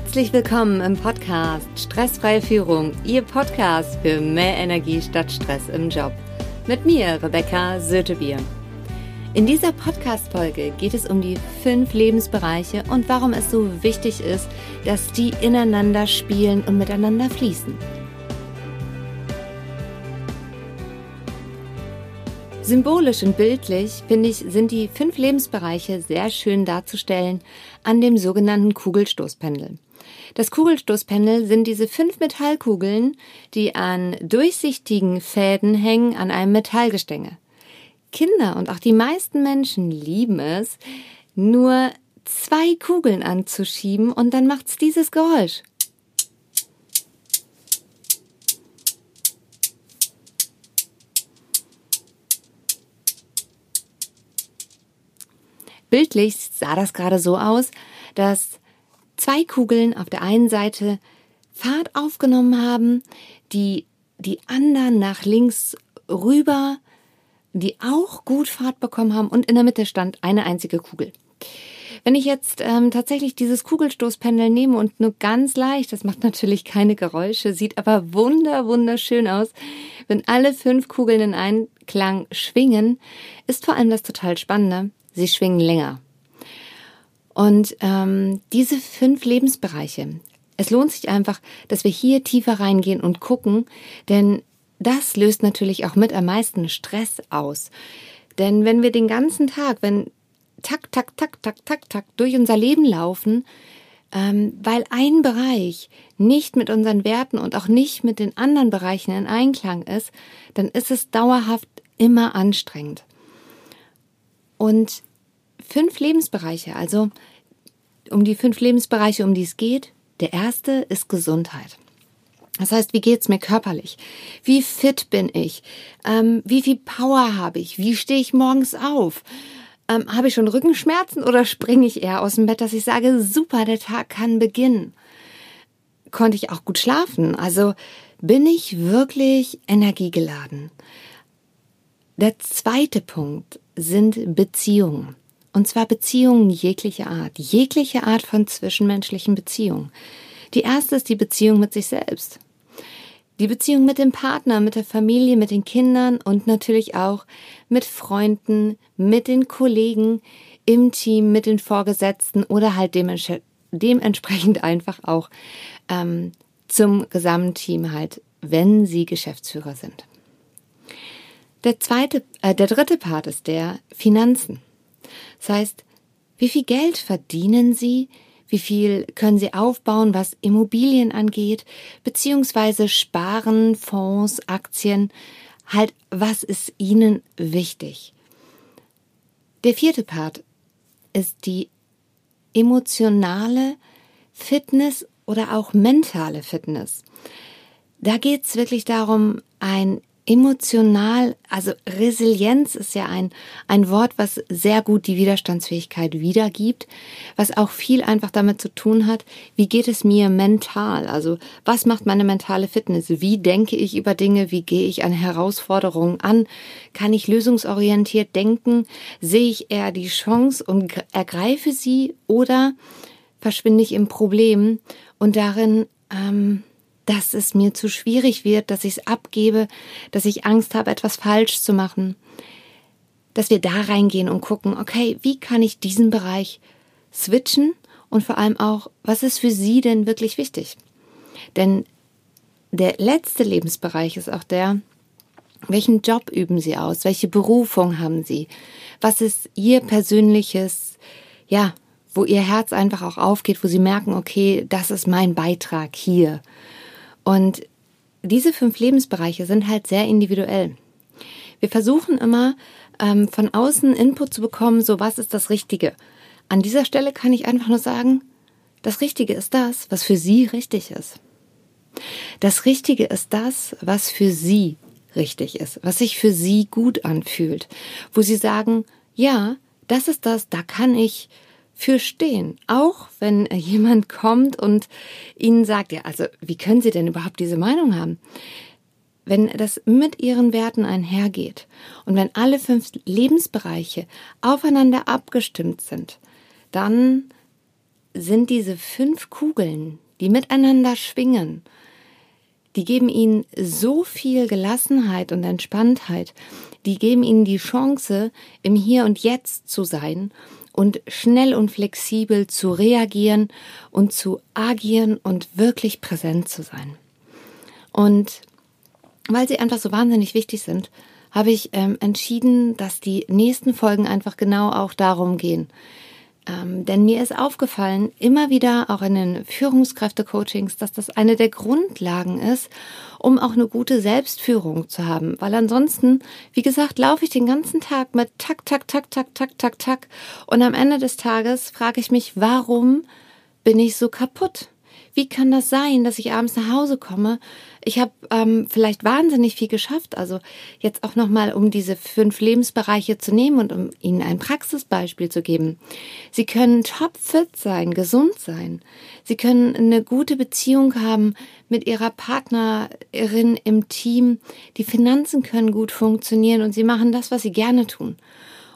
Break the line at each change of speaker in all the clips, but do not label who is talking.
Herzlich willkommen im Podcast Stressfreie Führung, Ihr Podcast für mehr Energie statt Stress im Job. Mit mir, Rebecca Sötebier. In dieser Podcast-Folge geht es um die fünf Lebensbereiche und warum es so wichtig ist, dass die ineinander spielen und miteinander fließen. Symbolisch und bildlich, finde ich, sind die fünf Lebensbereiche sehr schön darzustellen an dem sogenannten Kugelstoßpendel. Das Kugelstoßpendel sind diese fünf Metallkugeln, die an durchsichtigen Fäden hängen an einem Metallgestänge. Kinder und auch die meisten Menschen lieben es, nur zwei Kugeln anzuschieben und dann macht's dieses Geräusch. Bildlich sah das gerade so aus, dass zwei Kugeln auf der einen Seite Fahrt aufgenommen haben, die die anderen nach links rüber, die auch gut Fahrt bekommen haben und in der Mitte stand eine einzige Kugel. Wenn ich jetzt ähm, tatsächlich dieses Kugelstoßpendel nehme und nur ganz leicht, das macht natürlich keine Geräusche, sieht aber wunder, wunderschön aus, wenn alle fünf Kugeln in Einklang schwingen, ist vor allem das total Spannende sie schwingen länger. Und ähm, diese fünf Lebensbereiche, es lohnt sich einfach, dass wir hier tiefer reingehen und gucken, denn das löst natürlich auch mit am meisten Stress aus. Denn wenn wir den ganzen Tag, wenn tak, tak, tak, tak, tak, tak durch unser Leben laufen, ähm, weil ein Bereich nicht mit unseren Werten und auch nicht mit den anderen Bereichen in Einklang ist, dann ist es dauerhaft immer anstrengend. Und fünf Lebensbereiche, also um die fünf Lebensbereiche, um die es geht. Der erste ist Gesundheit. Das heißt, wie geht's mir körperlich? Wie fit bin ich? Ähm, wie viel Power habe ich? Wie stehe ich morgens auf? Ähm, habe ich schon Rückenschmerzen oder springe ich eher aus dem Bett, dass ich sage, super, der Tag kann beginnen? Konnte ich auch gut schlafen? Also bin ich wirklich energiegeladen? Der zweite Punkt sind Beziehungen. Und zwar Beziehungen jeglicher Art, jegliche Art von zwischenmenschlichen Beziehungen. Die erste ist die Beziehung mit sich selbst. Die Beziehung mit dem Partner, mit der Familie, mit den Kindern und natürlich auch mit Freunden, mit den Kollegen im Team, mit den Vorgesetzten oder halt dementsprechend einfach auch ähm, zum Gesamtteam halt, wenn sie Geschäftsführer sind. Der zweite, äh, der dritte Part ist der Finanzen. Das heißt, wie viel Geld verdienen Sie? Wie viel können Sie aufbauen, was Immobilien angeht? Beziehungsweise sparen, Fonds, Aktien? Halt, was ist Ihnen wichtig? Der vierte Part ist die emotionale Fitness oder auch mentale Fitness. Da geht es wirklich darum, ein emotional, also Resilienz ist ja ein, ein Wort, was sehr gut die Widerstandsfähigkeit wiedergibt, was auch viel einfach damit zu tun hat, wie geht es mir mental, also was macht meine mentale Fitness, wie denke ich über Dinge, wie gehe ich an Herausforderungen an, kann ich lösungsorientiert denken, sehe ich eher die Chance und ergreife sie oder verschwinde ich im Problem? Und darin, ähm, dass es mir zu schwierig wird, dass ich es abgebe, dass ich Angst habe, etwas falsch zu machen. Dass wir da reingehen und gucken, okay, wie kann ich diesen Bereich switchen und vor allem auch, was ist für Sie denn wirklich wichtig? Denn der letzte Lebensbereich ist auch der, welchen Job üben Sie aus? Welche Berufung haben Sie? Was ist Ihr persönliches, ja, wo Ihr Herz einfach auch aufgeht, wo Sie merken, okay, das ist mein Beitrag hier. Und diese fünf Lebensbereiche sind halt sehr individuell. Wir versuchen immer ähm, von außen Input zu bekommen, so was ist das Richtige. An dieser Stelle kann ich einfach nur sagen, das Richtige ist das, was für Sie richtig ist. Das Richtige ist das, was für Sie richtig ist, was sich für Sie gut anfühlt, wo Sie sagen, ja, das ist das, da kann ich für stehen. Auch wenn jemand kommt und ihnen sagt, ja, also wie können Sie denn überhaupt diese Meinung haben? Wenn das mit Ihren Werten einhergeht und wenn alle fünf Lebensbereiche aufeinander abgestimmt sind, dann sind diese fünf Kugeln, die miteinander schwingen, die geben ihnen so viel Gelassenheit und Entspanntheit, die geben ihnen die Chance, im Hier und Jetzt zu sein und schnell und flexibel zu reagieren und zu agieren und wirklich präsent zu sein. Und weil sie einfach so wahnsinnig wichtig sind, habe ich ähm, entschieden, dass die nächsten Folgen einfach genau auch darum gehen. Ähm, denn mir ist aufgefallen, immer wieder auch in den Führungskräfte-Coachings, dass das eine der Grundlagen ist, um auch eine gute Selbstführung zu haben. Weil ansonsten, wie gesagt, laufe ich den ganzen Tag mit Tak, Tak, Tak, Tak, Tak, Tak, Tak. Und am Ende des Tages frage ich mich, warum bin ich so kaputt? Wie kann das sein, dass ich abends nach Hause komme? Ich habe ähm, vielleicht wahnsinnig viel geschafft. Also jetzt auch nochmal, um diese fünf Lebensbereiche zu nehmen und um Ihnen ein Praxisbeispiel zu geben. Sie können topfit sein, gesund sein. Sie können eine gute Beziehung haben mit Ihrer Partnerin im Team. Die Finanzen können gut funktionieren und Sie machen das, was Sie gerne tun.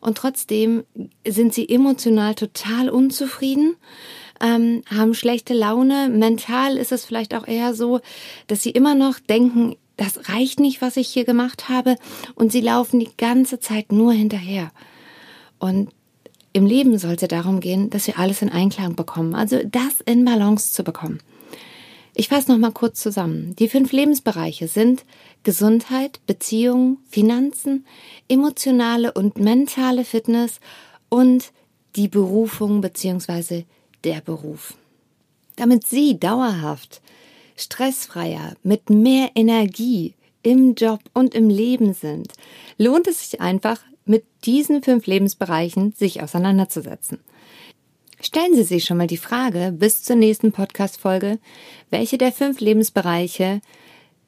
Und trotzdem sind Sie emotional total unzufrieden ähm, haben schlechte Laune. Mental ist es vielleicht auch eher so, dass sie immer noch denken, das reicht nicht, was ich hier gemacht habe. Und sie laufen die ganze Zeit nur hinterher. Und im Leben soll es ja darum gehen, dass wir alles in Einklang bekommen. Also das in Balance zu bekommen. Ich fasse nochmal kurz zusammen. Die fünf Lebensbereiche sind Gesundheit, Beziehungen, Finanzen, emotionale und mentale Fitness und die Berufung bzw der Beruf. Damit Sie dauerhaft stressfreier, mit mehr Energie im Job und im Leben sind, lohnt es sich einfach, mit diesen fünf Lebensbereichen sich auseinanderzusetzen. Stellen Sie sich schon mal die Frage bis zur nächsten Podcast-Folge, welche der fünf Lebensbereiche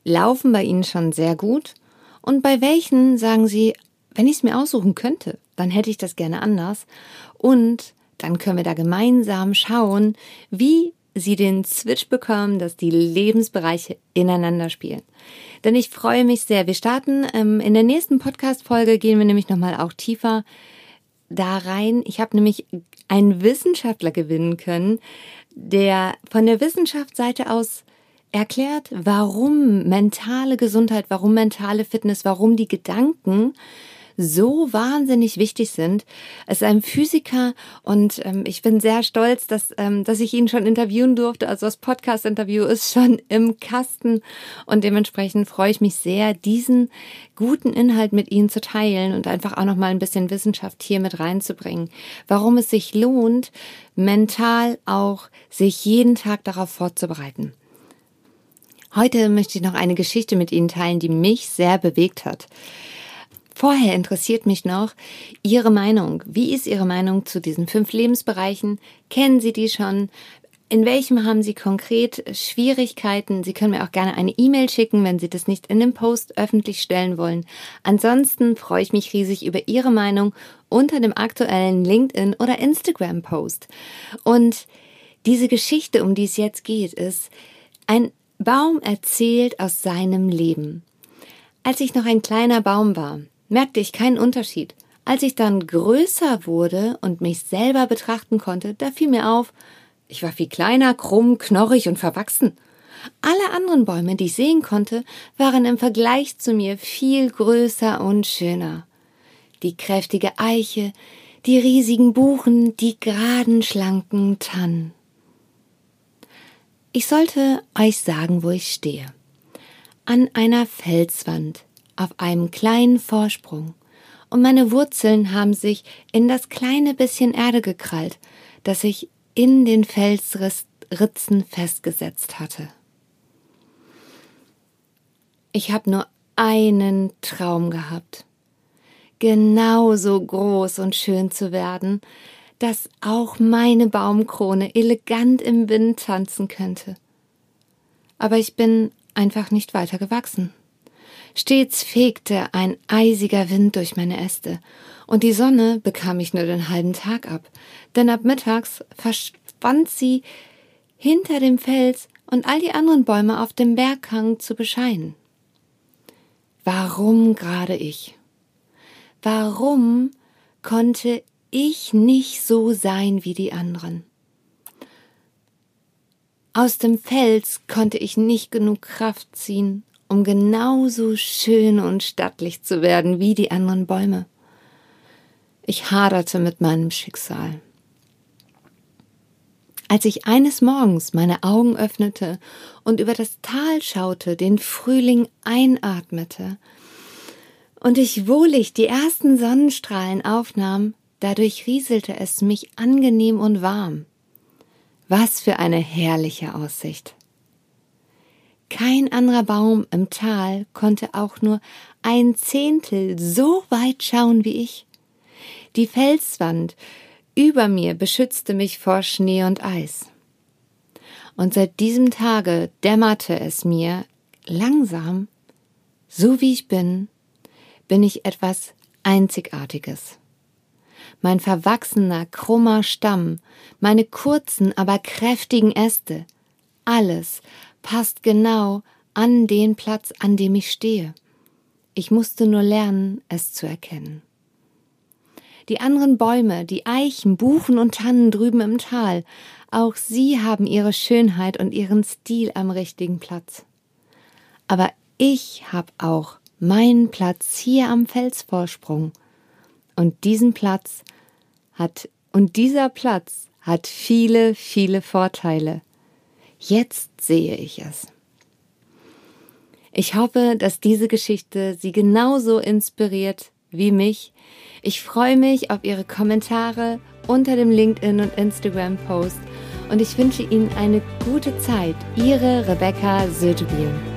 laufen bei Ihnen schon sehr gut und bei welchen sagen Sie, wenn ich es mir aussuchen könnte, dann hätte ich das gerne anders und dann können wir da gemeinsam schauen, wie sie den Switch bekommen, dass die Lebensbereiche ineinander spielen. Denn ich freue mich sehr. Wir starten ähm, in der nächsten Podcast-Folge, gehen wir nämlich nochmal auch tiefer da rein. Ich habe nämlich einen Wissenschaftler gewinnen können, der von der Wissenschaftsseite aus erklärt, warum mentale Gesundheit, warum mentale Fitness, warum die Gedanken so wahnsinnig wichtig sind. Es ist ein Physiker und ähm, ich bin sehr stolz, dass, ähm, dass ich ihn schon interviewen durfte. Also das Podcast-Interview ist schon im Kasten und dementsprechend freue ich mich sehr, diesen guten Inhalt mit Ihnen zu teilen und einfach auch noch mal ein bisschen Wissenschaft hier mit reinzubringen. Warum es sich lohnt, mental auch sich jeden Tag darauf vorzubereiten. Heute möchte ich noch eine Geschichte mit Ihnen teilen, die mich sehr bewegt hat. Vorher interessiert mich noch Ihre Meinung. Wie ist Ihre Meinung zu diesen fünf Lebensbereichen? Kennen Sie die schon? In welchem haben Sie konkret Schwierigkeiten? Sie können mir auch gerne eine E-Mail schicken, wenn Sie das nicht in dem Post öffentlich stellen wollen. Ansonsten freue ich mich riesig über Ihre Meinung unter dem aktuellen LinkedIn oder Instagram Post. Und diese Geschichte, um die es jetzt geht, ist, ein Baum erzählt aus seinem Leben. Als ich noch ein kleiner Baum war, merkte ich keinen Unterschied. Als ich dann größer wurde und mich selber betrachten konnte, da fiel mir auf, ich war viel kleiner, krumm, knorrig und verwachsen. Alle anderen Bäume, die ich sehen konnte, waren im Vergleich zu mir viel größer und schöner. Die kräftige Eiche, die riesigen Buchen, die geraden, schlanken Tannen. Ich sollte euch sagen, wo ich stehe. An einer Felswand, auf einem kleinen Vorsprung, und meine Wurzeln haben sich in das kleine bisschen Erde gekrallt, das sich in den Felsritzen festgesetzt hatte. Ich habe nur einen Traum gehabt, genauso groß und schön zu werden, dass auch meine Baumkrone elegant im Wind tanzen könnte. Aber ich bin einfach nicht weiter gewachsen. Stets fegte ein eisiger Wind durch meine Äste, und die Sonne bekam ich nur den halben Tag ab, denn ab mittags verschwand sie hinter dem Fels und all die anderen Bäume auf dem Berghang zu bescheinen. Warum gerade ich? Warum konnte ich nicht so sein wie die anderen? Aus dem Fels konnte ich nicht genug Kraft ziehen, um genauso schön und stattlich zu werden wie die anderen Bäume. Ich haderte mit meinem Schicksal. Als ich eines Morgens meine Augen öffnete und über das Tal schaute, den Frühling einatmete und ich wohlig die ersten Sonnenstrahlen aufnahm, dadurch rieselte es mich angenehm und warm. Was für eine herrliche Aussicht. Kein anderer Baum im Tal konnte auch nur ein Zehntel so weit schauen wie ich. Die Felswand über mir beschützte mich vor Schnee und Eis. Und seit diesem Tage dämmerte es mir langsam, so wie ich bin, bin ich etwas Einzigartiges. Mein verwachsener, krummer Stamm, meine kurzen, aber kräftigen Äste, alles passt genau an den Platz, an dem ich stehe. Ich musste nur lernen, es zu erkennen. Die anderen Bäume, die Eichen, Buchen und Tannen drüben im Tal, auch sie haben ihre Schönheit und ihren Stil am richtigen Platz. Aber ich habe auch meinen Platz hier am Felsvorsprung. Und diesen Platz hat, und dieser Platz hat viele, viele Vorteile. Jetzt sehe ich es. Ich hoffe, dass diese Geschichte Sie genauso inspiriert wie mich. Ich freue mich auf Ihre Kommentare unter dem LinkedIn und Instagram Post und ich wünsche Ihnen eine gute Zeit. Ihre Rebecca Sötebiel.